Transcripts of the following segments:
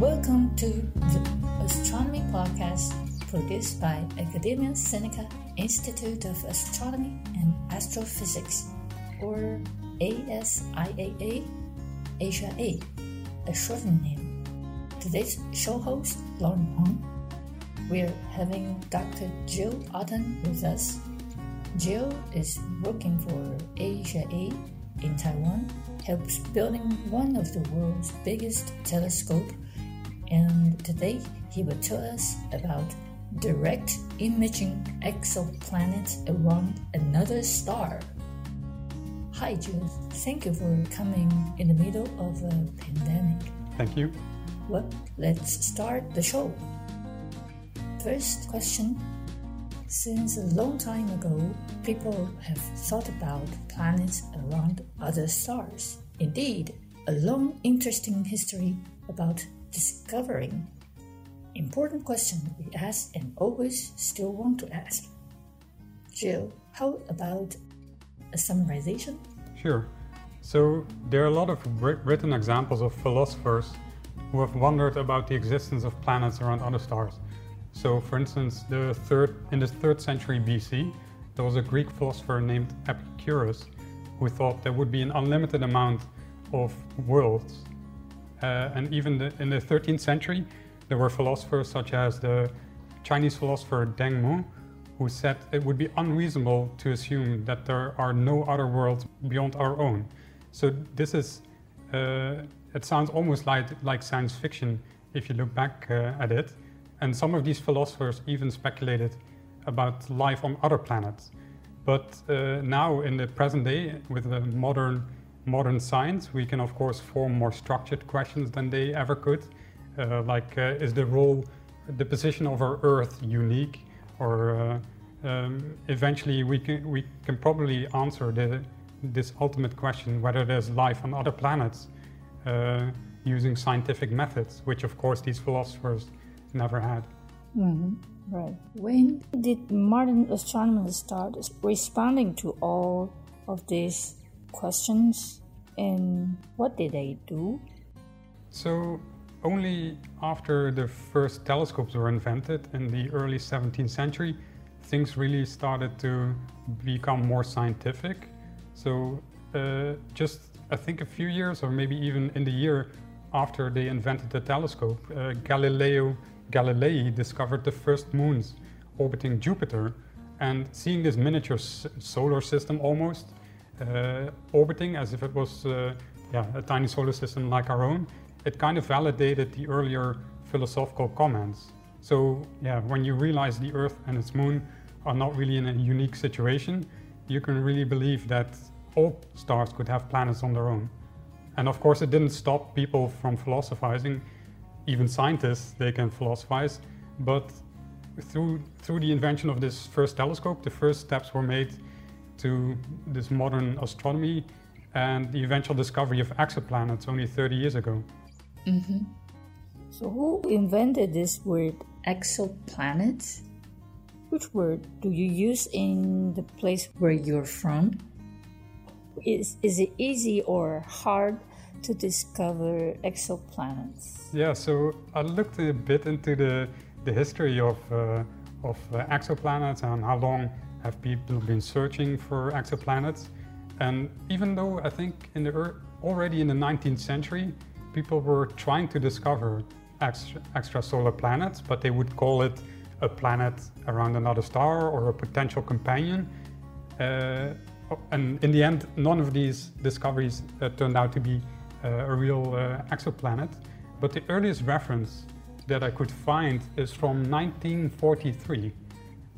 Welcome to the Astronomy Podcast produced by Academia Sinica Institute of Astronomy and Astrophysics, or ASIAA, Asia A, a shortened name. Today's show host, Lauren Huang. We're having Dr. Gilles Otten with us. Gilles is working for Asia A in Taiwan, helps building one of the world's biggest telescope and today he will tell us about direct imaging exoplanets around another star. Hi, Gilles. Thank you for coming in the middle of a pandemic. Thank you. Well, let's start the show. First question Since a long time ago, people have thought about planets around other stars. Indeed, a long, interesting history about discovering. Important question we ask and always still want to ask. Gilles, how about a summarization? Sure. So, there are a lot of written examples of philosophers who have wondered about the existence of planets around other stars. So, for instance, the third, in the third century BC, there was a Greek philosopher named Epicurus who thought there would be an unlimited amount of worlds and even the, in the 13th century, there were philosophers such as the Chinese philosopher Deng Mu, who said it would be unreasonable to assume that there are no other worlds beyond our own. So this is, uh, it sounds almost like, like science fiction if you look back uh, at it. And some of these philosophers even speculated about life on other planets. But uh, now, in the present day, with the modern modern science, we can of course form more structured questions than they ever could. Uh, like, uh, is the role, the position of our Earth unique? Or uh, um, eventually we can, we can probably answer the, this ultimate question whether there's life on other planets uh, using scientific methods, which of course these philosophers never had. Mm-hmm. Right. When did modern astronomers start responding to all of these questions and what did they do? So, only after the first telescopes were invented in the early 17th century, things really started to become more scientific. So, uh, just I think a few years, or maybe even in the year after they invented the telescope, uh, Galileo Galilei discovered the first moons orbiting Jupiter. And seeing this miniature solar system almost, orbiting as if it was uh, yeah, a tiny solar system like our own, it kind of validated the earlier philosophical comments. So, yeah, when you realize the Earth and its moon are not really in a unique situation, you can really believe that all stars could have planets on their own. And of course, it didn't stop people from philosophizing. Even scientists, they can philosophize. But through, through the invention of this first telescope, the first steps were made to this modern astronomy and the eventual discovery of exoplanets only 30 years ago. Mm-hmm. So, who invented this word exoplanets? Which word do you use in the place where you're from? Is, is it easy or hard to discover exoplanets? Yeah, so I looked a bit into the, the history of, uh, of uh, exoplanets and how long have people been searching for exoplanets. And even though I think in the already in the 19th century, people were trying to discover extra, extrasolar planets, but they would call it a planet around another star or a potential companion. Uh, and in the end, none of these discoveries uh, turned out to be uh, a real uh, exoplanet. But the earliest reference that I could find is from 1943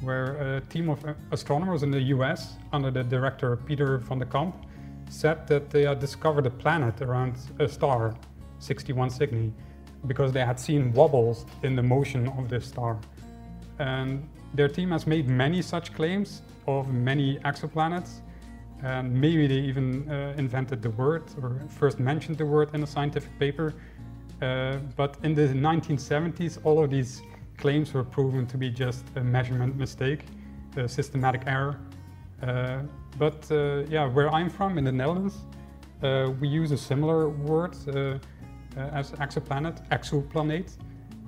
where a team of astronomers in the US, under the director Peter van de Kamp, said that they had discovered a planet around a star, 61 Cygni, because they had seen wobbles in the motion of this star. And their team has made many such claims of many exoplanets. And maybe they even uh, invented the word or first mentioned the word in a scientific paper. Uh, but in the 1970s, all of these claims were proven to be just a measurement mistake, a systematic error. Uh, but uh, yeah, where I'm from in the Netherlands, uh, we use a similar word. Uh, uh, as exoplanet, exoplanet.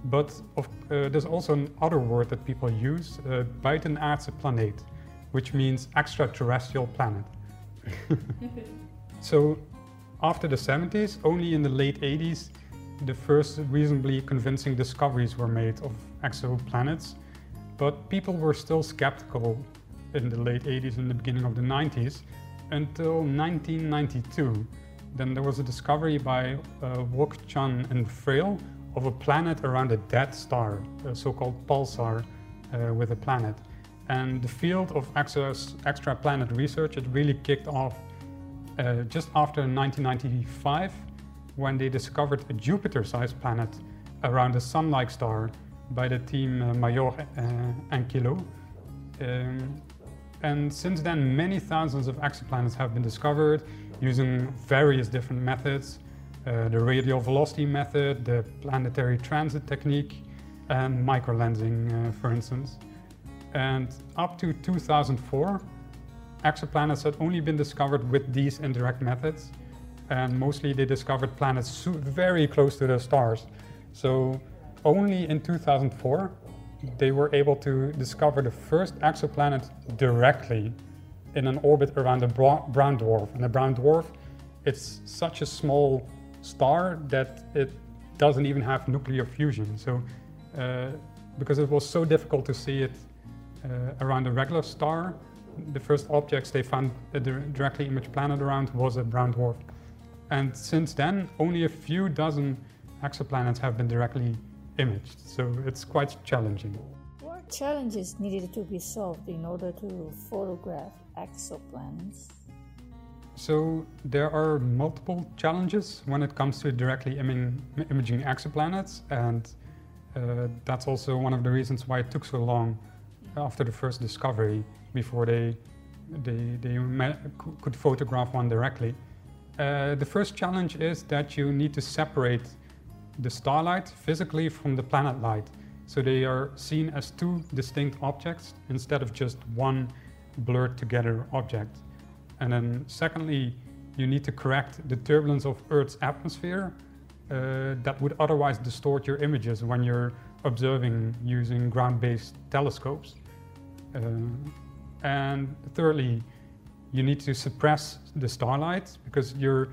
But of, uh, there's also another word that people use, uh, buitenaardse planeet, which means extraterrestrial planet. so after the 70s, only in the late 80s, the first reasonably convincing discoveries were made of exoplanets. But people were still skeptical in the late 80s and the beginning of the 90s until 1992. Then there was a discovery by uh, Wook Chan and Frail of a planet around a dead star, a so-called pulsar uh, with a planet. And the field of extra planet research, it really kicked off uh, just after 1995 when they discovered a Jupiter-sized planet around a Sun-like star by the team uh, Mayor uh. Um, and since then, many thousands of exoplanets have been discovered using various different methods. Uh, the radial velocity method, the planetary transit technique, and microlensing, uh, for instance. And up to 2004, exoplanets had only been discovered with these indirect methods. And mostly they discovered planets very close to the stars. So only in 2004 they were able to discover the first exoplanet directly in an orbit around a brown dwarf. And a brown dwarf, it's such a small star that it doesn't even have nuclear fusion. So, uh, because it was so difficult to see it uh, around a regular star, the first objects they found a directly imaged planet around was a brown dwarf. And since then, only a few dozen exoplanets have been directly imaged, so it's quite challenging. What challenges needed to be solved in order to photograph exoplanets? So there are multiple challenges when it comes to directly imaging, imaging exoplanets, and uh, that's also one of the reasons why it took so long after the first discovery before they they, they could photograph one directly. Uh, the first challenge is that you need to separate the starlight physically from the planet light. So they are seen as two distinct objects instead of just one blurred together object. And then secondly, you need to correct the turbulence of Earth's atmosphere uh, that would otherwise distort your images when you're observing using ground-based telescopes. Uh, and thirdly, you need to suppress the starlight because your,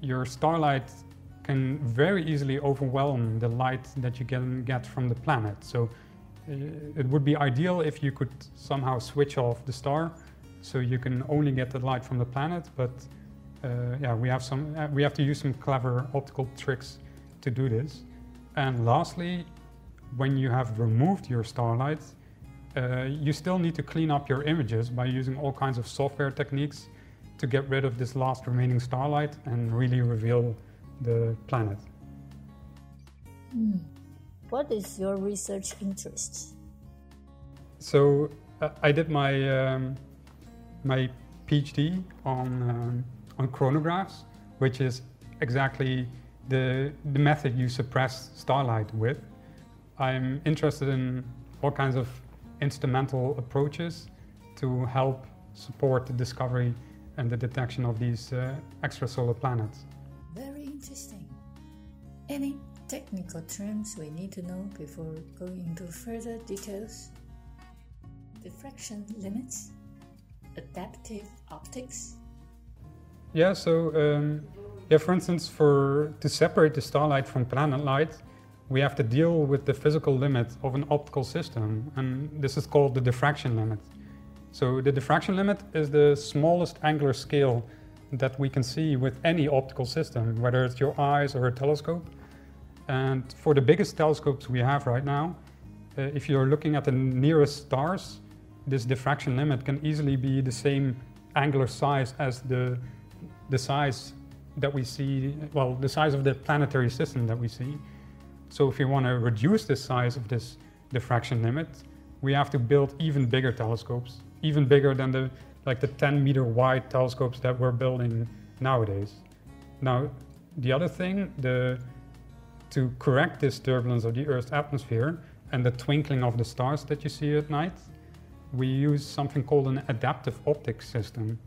your starlight can very easily overwhelm the light that you can get from the planet. So uh, it would be ideal if you could somehow switch off the star so you can only get the light from the planet. But uh, yeah, we have some uh, we have to use some clever optical tricks to do this. And lastly, when you have removed your starlight, uh, you still need to clean up your images by using all kinds of software techniques to get rid of this last remaining starlight and really reveal the planet. Mm. What is your research interest? So uh, I did my um, my PhD on um, on coronagraphs, which is exactly the the method you suppress starlight with. I'm interested in all kinds of instrumental approaches to help support the discovery and the detection of these uh, extrasolar planets. Very interesting. Any technical terms we need to know before going into further details? Diffraction limits? Adaptive optics? Yeah, so um, yeah, for instance, for to separate the starlight from planet light, we have to deal with the physical limit of an optical system, and this is called the diffraction limit. So the diffraction limit is the smallest angular scale that we can see with any optical system, whether it's your eyes or a telescope. And for the biggest telescopes we have right now, uh, if you're looking at the nearest stars, this diffraction limit can easily be the same angular size as the, the size that we see, well, the size of the planetary system that we see. So if we want to reduce the size of this diffraction limit, we have to build even bigger telescopes, even bigger than the like the 10 meter wide telescopes that we're building nowadays. Now, the other thing, the to correct this turbulence of the Earth's atmosphere and the twinkling of the stars that you see at night, we use something called an adaptive optics system.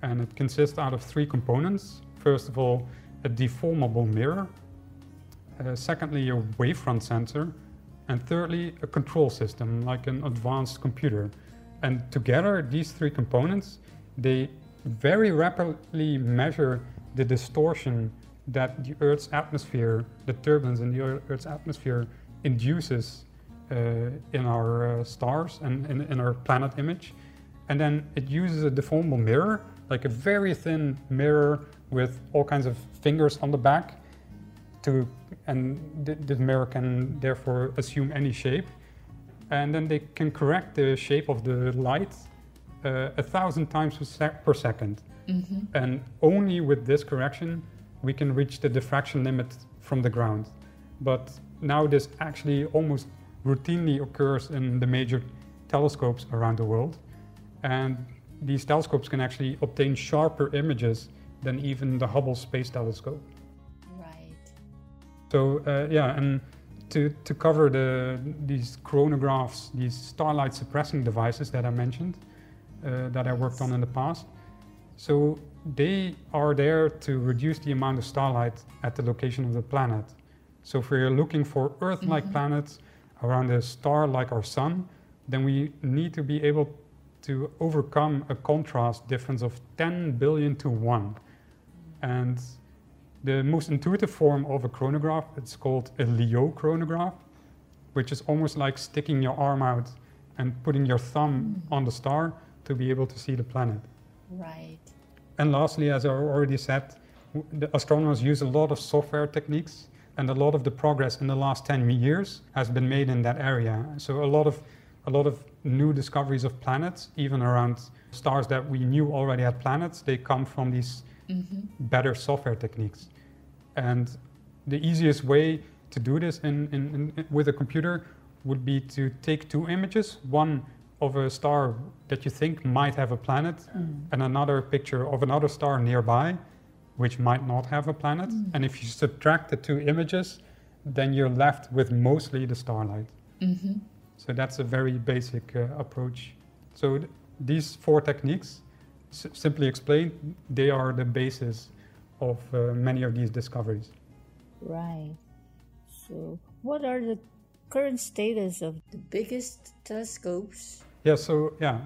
And it consists out of three components. First of all, a deformable mirror uh, secondly, a wavefront sensor, and thirdly, a control system like an advanced computer. And together, these three components, they very rapidly measure the distortion that the Earth's atmosphere, the turbulence in the Earth's atmosphere, induces uh, in our uh, stars and in, in, our planet image. And then it uses a deformable mirror, like a very thin mirror with all kinds of fingers on the back, to and the, this mirror can therefore assume any shape. And then they can correct the shape of the light uh, a thousand times per, sec- per 2nd mm-hmm. And only with this correction, we can reach the diffraction limit from the ground. But now this actually almost routinely occurs in the major telescopes around the world. And these telescopes can actually obtain sharper images than even the Hubble Space Telescope. So uh, yeah, and to, to cover the, these coronagraphs, these starlight suppressing devices that I mentioned, uh, that I worked on in the past. So they are there to reduce the amount of starlight at the location of the planet. So if we're looking for Earth-like mm-hmm. planets around a star like our sun, then we need to be able to overcome a contrast difference of 10 billion to 1. And the most intuitive form of a coronagraph, it's called a Lyot coronagraph, which is almost like sticking your arm out and putting your thumb mm. on the star to be able to see the planet. Right. And lastly, as I already said, the astronomers use a lot of software techniques and a lot of the progress in the last 10 years has been made in that area. So a lot of a lot of new discoveries of planets, even around stars that we knew already had planets, they come from these mm-hmm. better software techniques. And the easiest way to do this in, in, in, with a computer would be to take two images, one of a star that you think might have a planet, mm. and another picture of another star nearby, which might not have a planet. Mm. And if you subtract the two images, then you're left with mostly the starlight. Mm-hmm. So that's a very basic uh, approach. So th- these four techniques, s- simply explained, they are the basis of uh, many of these discoveries. Right. So, what are the current status of the biggest telescopes? Yeah, so, yeah,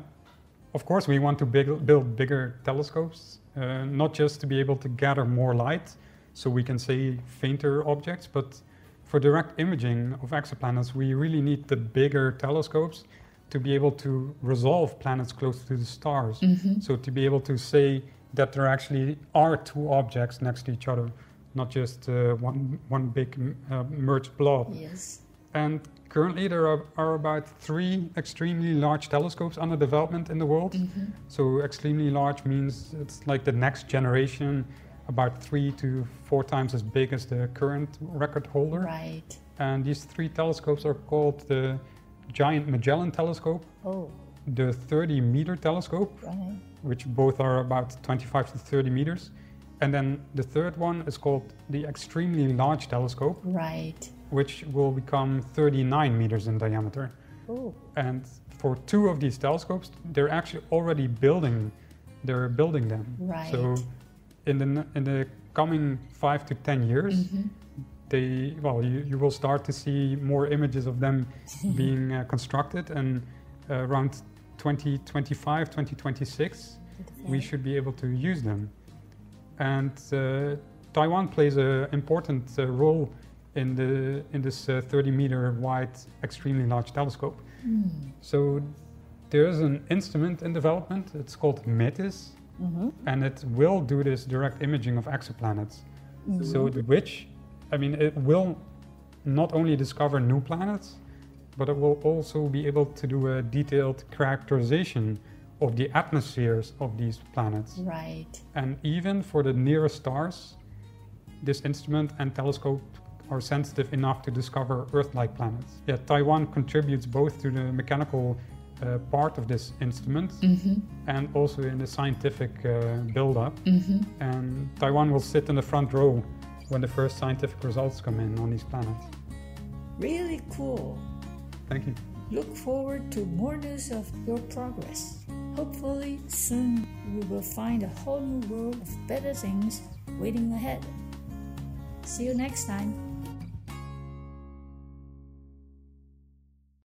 of course, we want to big, build bigger telescopes, uh, not just to be able to gather more light so we can see fainter objects, but for direct imaging of exoplanets, we really need the bigger telescopes to be able to resolve planets close to the stars. Mm-hmm. So, to be able to say, that there actually are two objects next to each other, not just uh, one, one big uh, merged blob. Yes. And currently there are, are, about three extremely large telescopes under development in the world. Mm-hmm. So extremely large means it's like the next generation, about three to four times as big as the current record holder. Right. And these three telescopes are called the Giant Magellan Telescope, oh. the 30 meter telescope, right which both are about 25 to 30 meters. And then the third one is called the Extremely Large Telescope. Right. Which will become 39 meters in diameter. Ooh. And for two of these telescopes, they're actually already building, they're building them. Right. So in the, in the coming five to 10 years, mm-hmm. they, well, you, you will start to see more images of them being uh, constructed and uh, around 2025, 2026, we should be able to use them. And uh, Taiwan plays an important uh, role in, the, in this uh, 30 meter wide, extremely large telescope. Mm. So there's an instrument in development, it's called METIS, mm-hmm. and it will do this direct imaging of exoplanets. Mm-hmm. So, which, I mean, it will not only discover new planets, but it will also be able to do a detailed characterization of the atmospheres of these planets. Right. And even for the nearest stars, this instrument and telescope are sensitive enough to discover Earth-like planets. Yeah, Taiwan contributes both to the mechanical uh, part of this instrument mm-hmm. and also in the scientific uh, build-up. Mm-hmm. And Taiwan will sit in the front row when the first scientific results come in on these planets. Really cool. Thank you. Look forward to more news of your progress. Hopefully, soon we will find a whole new world of better things waiting ahead. See you next time.